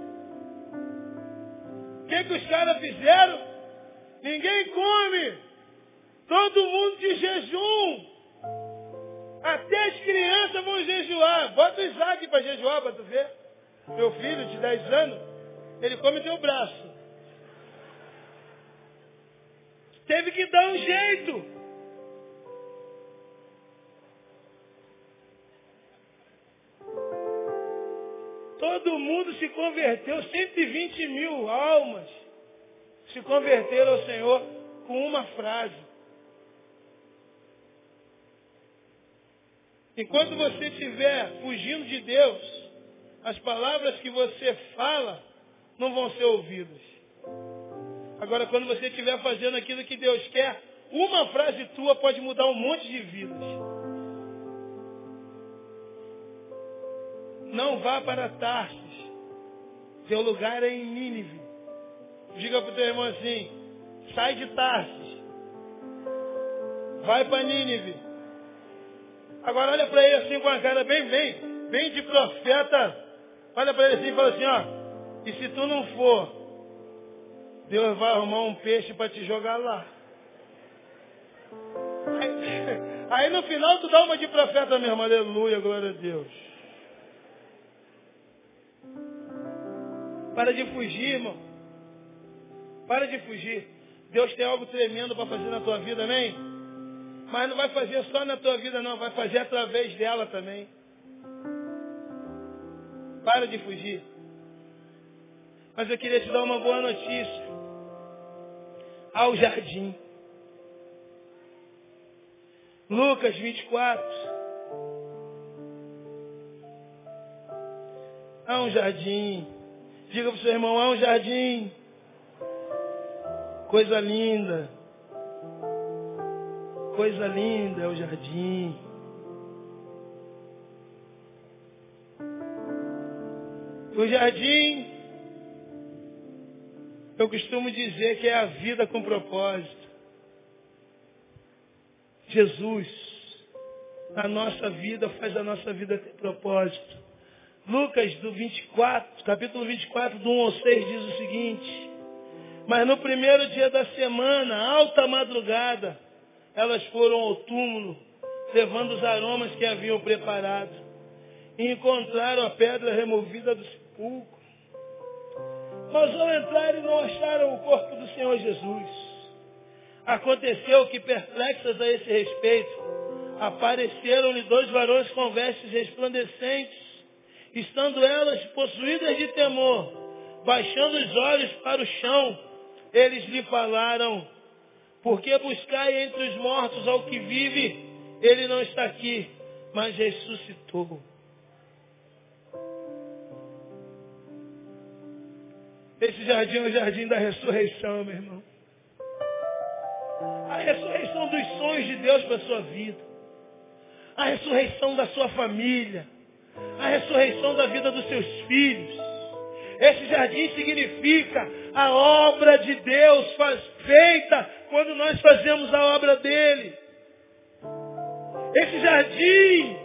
O que, que os caras fizeram? Ninguém come. Todo mundo de jejum. Até as crianças vão jejuar. Bota o Isaac para jejuar para tu ver. Meu filho de 10 anos, ele come teu braço. Teve que dar um jeito. Todo mundo se converteu, 120 mil almas se converteram ao Senhor com uma frase. Enquanto você estiver fugindo de Deus, as palavras que você fala não vão ser ouvidas. Agora, quando você estiver fazendo aquilo que Deus quer, uma frase tua pode mudar um monte de vidas. Não vá para Tarsis. Seu lugar é em Nínive. Diga para o teu irmão assim, sai de Tarsis. Vai para Nínive. Agora olha para ele assim com a cara bem, bem, bem de profeta. Olha para ele assim e fala assim, ó. E se tu não for, Deus vai arrumar um peixe para te jogar lá. Aí, aí, no final tu dá uma de profeta mesmo, aleluia, glória a Deus. Para de fugir, irmão. Para de fugir. Deus tem algo tremendo para fazer na tua vida, amém? Mas não vai fazer só na tua vida, não. Vai fazer através dela também. Para de fugir. Mas eu queria te dar uma boa notícia. Ao jardim. Lucas 24. Há um jardim. Diga para o seu irmão, há um jardim. Coisa linda coisa linda é o jardim. O jardim, eu costumo dizer que é a vida com propósito. Jesus, a nossa vida faz a nossa vida ter propósito. Lucas do 24, capítulo 24, do 1 ao 6, diz o seguinte. Mas no primeiro dia da semana, alta madrugada, elas foram ao túmulo, levando os aromas que haviam preparado. E encontraram a pedra removida do sepulcro. Mas ao entrarem não acharam o corpo do Senhor Jesus. Aconteceu que, perplexas a esse respeito, apareceram-lhe dois varões com vestes resplandecentes, estando elas possuídas de temor, baixando os olhos para o chão, eles lhe falaram, porque buscai entre os mortos ao que vive, ele não está aqui, mas ressuscitou. Esse jardim é o jardim da ressurreição, meu irmão. A ressurreição dos sonhos de Deus para a sua vida. A ressurreição da sua família. A ressurreição da vida dos seus filhos. Esse jardim significa a obra de Deus faz, feita quando nós fazemos a obra dele. Esse jardim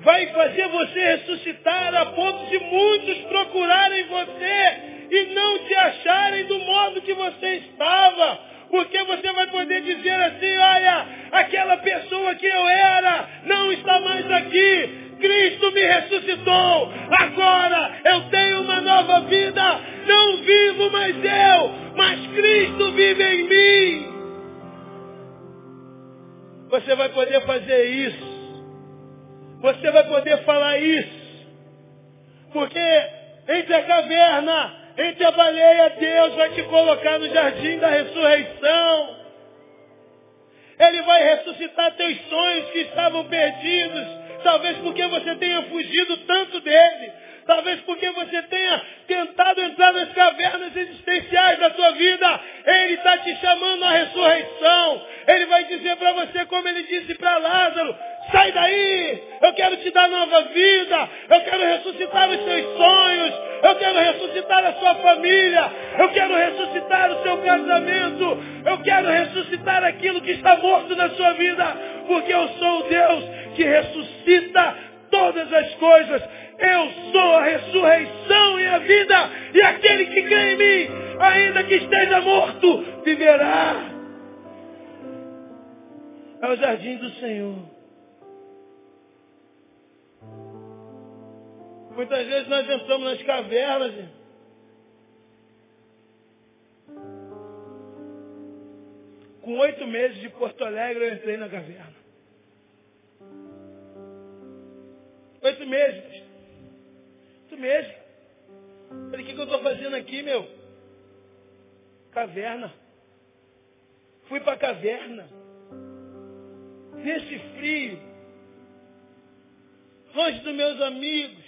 vai fazer você ressuscitar a ponto de muitos procurarem você e não te acharem do modo que você estava. Porque você vai poder dizer assim, olha, aquela pessoa que eu era não está mais aqui. Cristo me ressuscitou. Agora eu tenho uma nova vida. Não vivo mais eu, mas Cristo vive em mim. Você vai poder fazer isso você vai poder falar isso. Porque entre a caverna, entre a baleia, Deus vai te colocar no jardim da ressurreição. Ele vai ressuscitar teus sonhos que estavam perdidos. Talvez porque você tenha fugido tanto dele. Talvez porque você tenha tentado entrar nas cavernas existenciais da sua vida. Ele está te chamando à ressurreição. Ele vai dizer para você, como ele disse para Lázaro, sai daí, eu quero te dar nova vida, eu quero ressuscitar os seus sonhos, eu quero ressuscitar a sua família, eu quero ressuscitar o seu casamento, eu quero ressuscitar aquilo que está morto na sua vida, porque eu sou o Deus que ressuscita todas as coisas. Eu sou a ressurreição e a vida, e aquele que crê em mim, ainda que esteja morto, viverá. É o jardim do Senhor. Muitas vezes nós entramos nas cavernas. Com oito meses de Porto Alegre eu entrei na caverna. Oito meses. Oito meses. Falei, o que, que eu estou fazendo aqui, meu? Caverna. Fui para a caverna. Nesse frio. Longe dos meus amigos.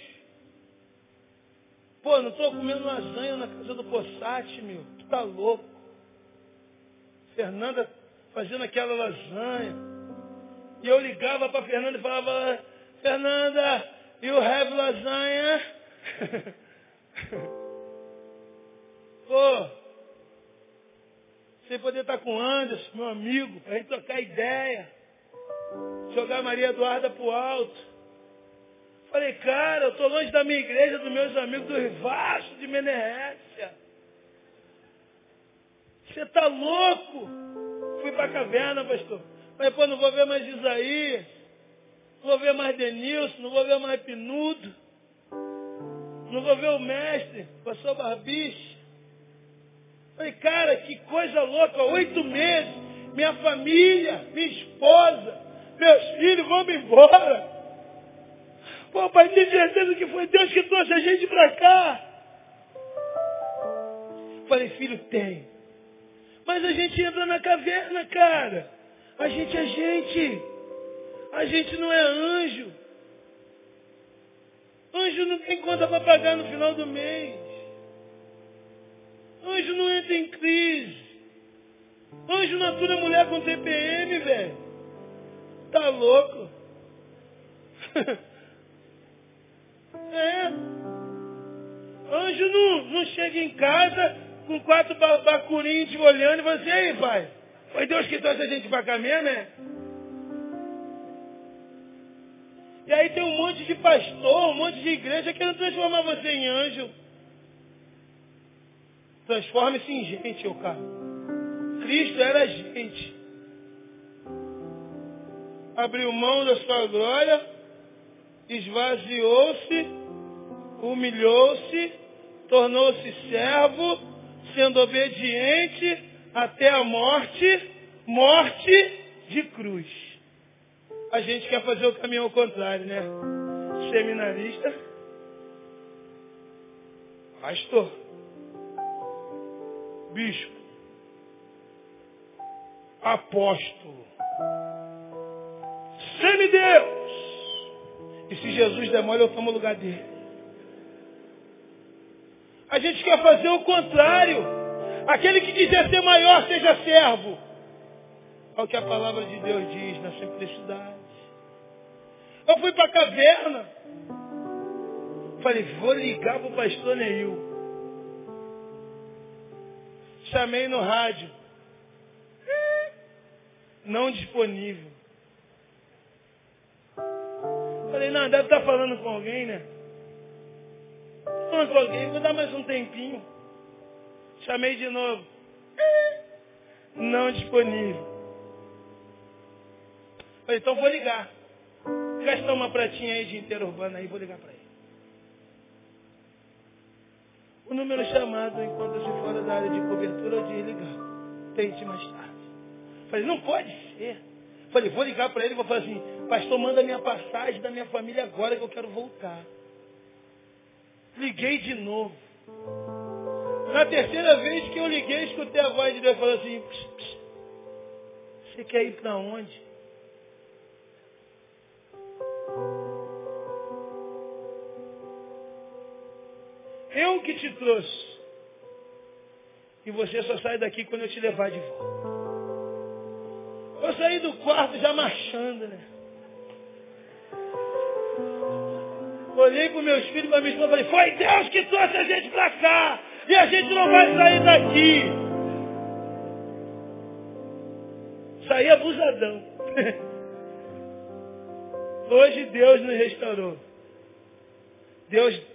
Pô, não estou comendo lasanha na casa do Possate, meu. Tu tá louco. Fernanda fazendo aquela lasanha. E eu ligava para Fernanda e falava, Fernanda, you have lasanha? Pô, sem poder estar com o Anderson, meu amigo, para a gente trocar ideia. Jogar Maria Eduarda pro alto. Falei, cara, eu estou longe da minha igreja, dos meus amigos do Rivacho, de Menerrécia. Você está louco? Fui para a caverna, pastor. Mas depois não vou ver mais Isaías. Não vou ver mais Denilson, não vou ver mais Pinudo. Não vou ver o mestre, pastor Barbiche. Falei, cara, que coisa louca, oito meses, minha família, minha esposa, meus filhos me embora. Pô, pai, tem certeza que foi Deus que trouxe a gente para cá? Falei, filho, tem. Mas a gente entra na caverna, cara. A gente é gente. A gente não é anjo. Anjo não tem conta para pagar no final do mês. Anjo não entra em crise. Anjo não atura mulher com TPM, velho. Tá louco? É. Anjo não, não chega em casa com quatro bacurinhos te olhando e você, aí pai, foi Deus que trouxe a gente para cá mesmo, né? E aí tem um monte de pastor, um monte de igreja querendo transformar você em anjo. Transforme-se em gente, ô cara. Cristo era gente. Abriu mão da sua glória, esvaziou-se humilhou-se, tornou-se servo, sendo obediente até a morte, morte de cruz. A gente quer fazer o caminho ao contrário, né? Seminarista, pastor, bispo, apóstolo, semideus. E se Jesus demora, eu tomo o lugar dele. A gente quer fazer o contrário. Aquele que quiser ser maior, seja servo. É o que a palavra de Deus diz na simplicidade. Eu fui para a caverna. Falei, vou ligar para o pastor Neil. Chamei no rádio. Não disponível. Falei, não, deve estar falando com alguém, né? falando com alguém, vou dar mais um tempinho. Chamei de novo. Não disponível. Falei, então vou ligar. Gastar uma pratinha aí de interurbana aí, vou ligar para ele. O número chamado encontra-se fora da área de cobertura ou desligado. Tente mais tarde. Falei, não pode ser. Falei, vou ligar para ele e vou falar assim, Pastor, manda minha passagem da minha família agora que eu quero voltar. Liguei de novo. Na terceira vez que eu liguei, escutei a voz de Deus falando assim, pss, pss, você quer ir para onde? Eu que te trouxe. E você só sai daqui quando eu te levar de volta. Eu saí do quarto já marchando, né? Olhei para meus filhos e para minha esposa falei, foi Deus que trouxe a gente para cá. E a gente não vai sair daqui. Saí abusadão. Hoje Deus nos restaurou. Deus.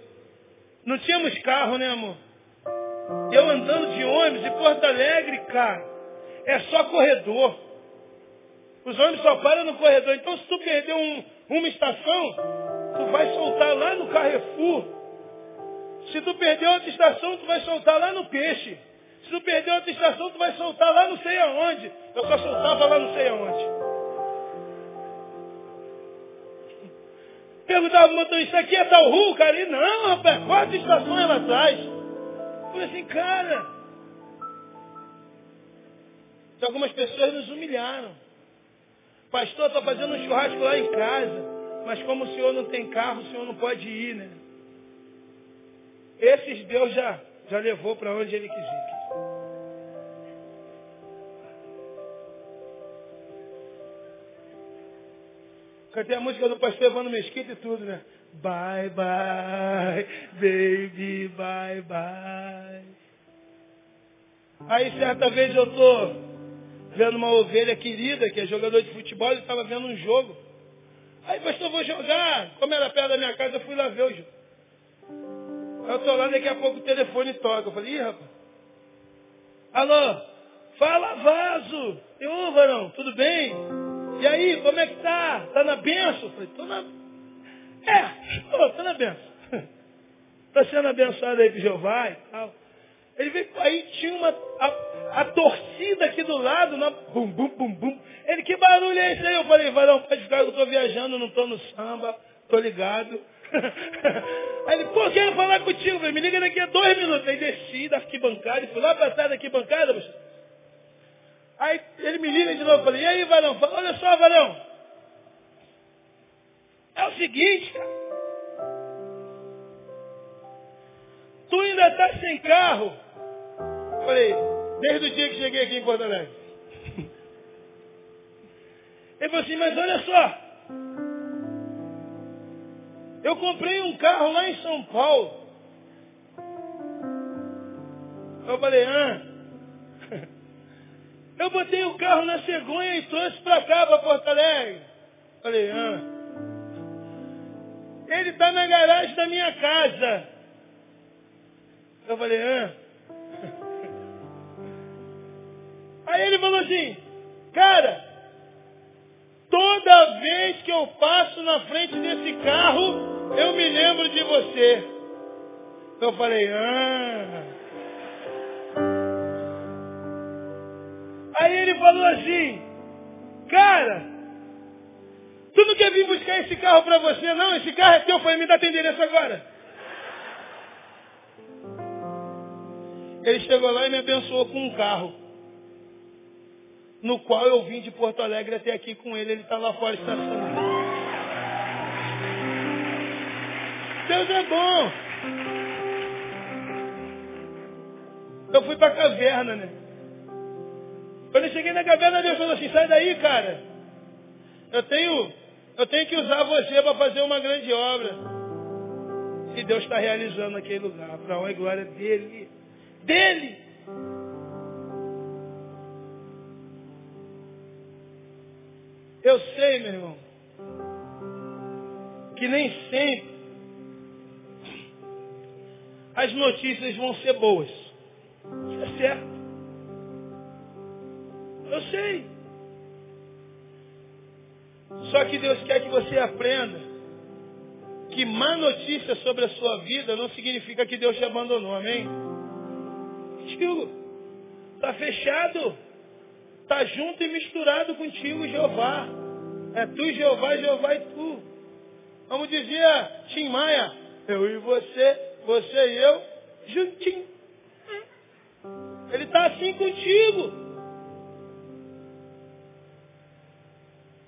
Não tínhamos carro, né, amor? Eu andando de ônibus em Porto Alegre, cara, é só corredor. Os ônibus só param no corredor. Então, se tu perder um, uma estação, tu vai soltar lá no Carrefour. Se tu perder outra estação, tu vai soltar lá no Peixe. Se tu perder outra estação, tu vai soltar lá não sei aonde. Eu só soltava lá não sei aonde. Perguntava pro motorista, aqui é tal rua, cara? Não, rapaz, quatro estações lá atrás. Falei assim, cara. Algumas pessoas nos humilharam. Pastor, está fazendo um churrasco lá em casa, mas como o senhor não tem carro, o senhor não pode ir, né? Esses Deus já, já levou para onde ele quis Cantei a música do pastor Evandro Mesquita e tudo, né? Bye, bye, baby, bye, bye. Aí certa vez eu tô vendo uma ovelha querida, que é jogador de futebol, ele estava vendo um jogo. Aí, pastor, vou jogar. Como era perto da minha casa, eu fui lá ver o jogo. Eu tô lá, daqui a pouco o telefone toca. Eu falei, ih, rapaz. Alô, fala vaso. Eu, varão, tudo bem? E aí, como é que tá? Tá na benção? Falei, tô na... É, tô, na benção. Tá sendo abençoado aí por Jeová e tal. Ele veio, aí tinha uma, a, a, torcida aqui do lado, na, bum, bum, bum, bum. Ele, que barulho é esse aí? Eu falei, varão, pode ficar, eu tô viajando, não tô no samba, tô ligado. Aí ele, pô, quero falar contigo, velho. me liga daqui a dois minutos. Aí desci da arquibancada, fui lá pra trás da arquibancada, bicho. Aí ele me liga de novo, falei, e aí, varão? Fala, olha só, varão. É o seguinte, cara. Tu ainda está sem carro. Falei, desde o dia que cheguei aqui em Porto Alegre. Ele falou assim, mas olha só. Eu comprei um carro lá em São Paulo. Eu falei, ah. Eu botei o carro na cegonha e trouxe para cá, para Porto Alegre. Falei, ah. Ele está na garagem da minha casa. Eu falei, ah. Aí ele falou assim, cara, toda vez que eu passo na frente desse carro, eu me lembro de você. Eu falei, ah. Falou assim, cara, tu não quer vir buscar esse carro para você, não? Esse carro é teu, eu falei, me dá teu endereço agora. Ele chegou lá e me abençoou com um carro. No qual eu vim de Porto Alegre até aqui com ele. Ele está lá fora estacionado. Deus é bom. Eu fui para a caverna, né? Quando eu cheguei na caverna, Deus falou assim, sai daí, cara. Eu tenho, eu tenho que usar você para fazer uma grande obra. E Deus está realizando naquele lugar. Para a honra e glória dele. Dele. Eu sei, meu irmão, que nem sempre as notícias vão ser boas. Isso é certo. Eu sei. Só que Deus quer que você aprenda que má notícia sobre a sua vida não significa que Deus te abandonou, amém? Contigo. Está fechado. Está junto e misturado contigo, Jeová. É tu, Jeová, Jeová e tu. Como dizia Tim Maia, eu e você, você e eu, juntinho. Ele está assim contigo.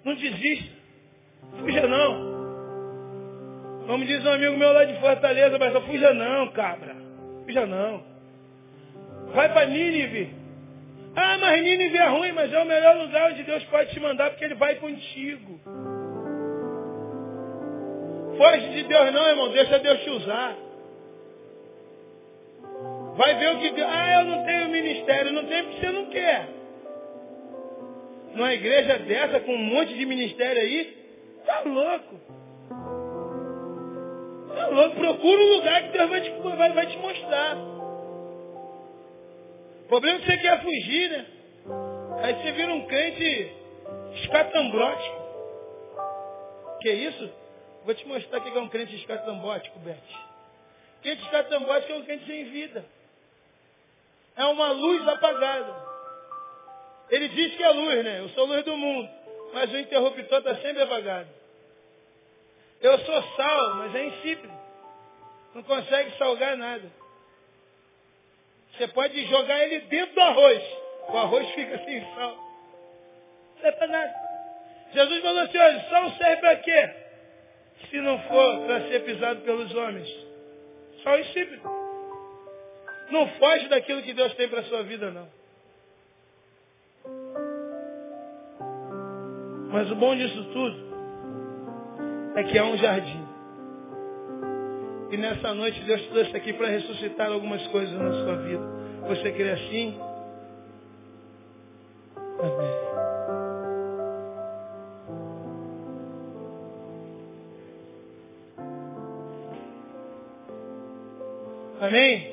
Não desista. Fuja não. Como diz um amigo meu lá de Fortaleza, mas não fuja não, cabra. Fuja não. Vai para Nínive. Ah, mas Nínive é ruim, mas é o melhor lugar onde Deus pode te mandar, porque Ele vai contigo. Foge de Deus não, irmão. Deixa Deus te usar. Vai ver o que Deus... Ah, eu não tenho ministério. Não tem porque você não quer. Numa igreja dessa, com um monte de ministério aí, tá louco. Tá louco. Procura um lugar que Deus vai te, vai, vai te mostrar. O problema é que você quer fugir, né? Aí você vira um crente escatambrótico. Que isso? Vou te mostrar o que é um crente escatambótico, Beth. Crente escatambótico é um crente sem vida. É uma luz apagada. Ele diz que é luz, né? Eu sou luz do mundo. Mas o interruptor está sempre apagado. Eu sou sal, mas é insípido. Não consegue salgar nada. Você pode jogar ele dentro do arroz. O arroz fica sem sal. Não serve para nada. Jesus falou assim, olha, sal serve para quê? Se não for para ser pisado pelos homens. Sal insípido. Não foge daquilo que Deus tem para a sua vida, não. Mas o bom disso tudo é que é um jardim. E nessa noite Deus trouxe aqui para ressuscitar algumas coisas na sua vida. Você crê assim? Amém. Amém?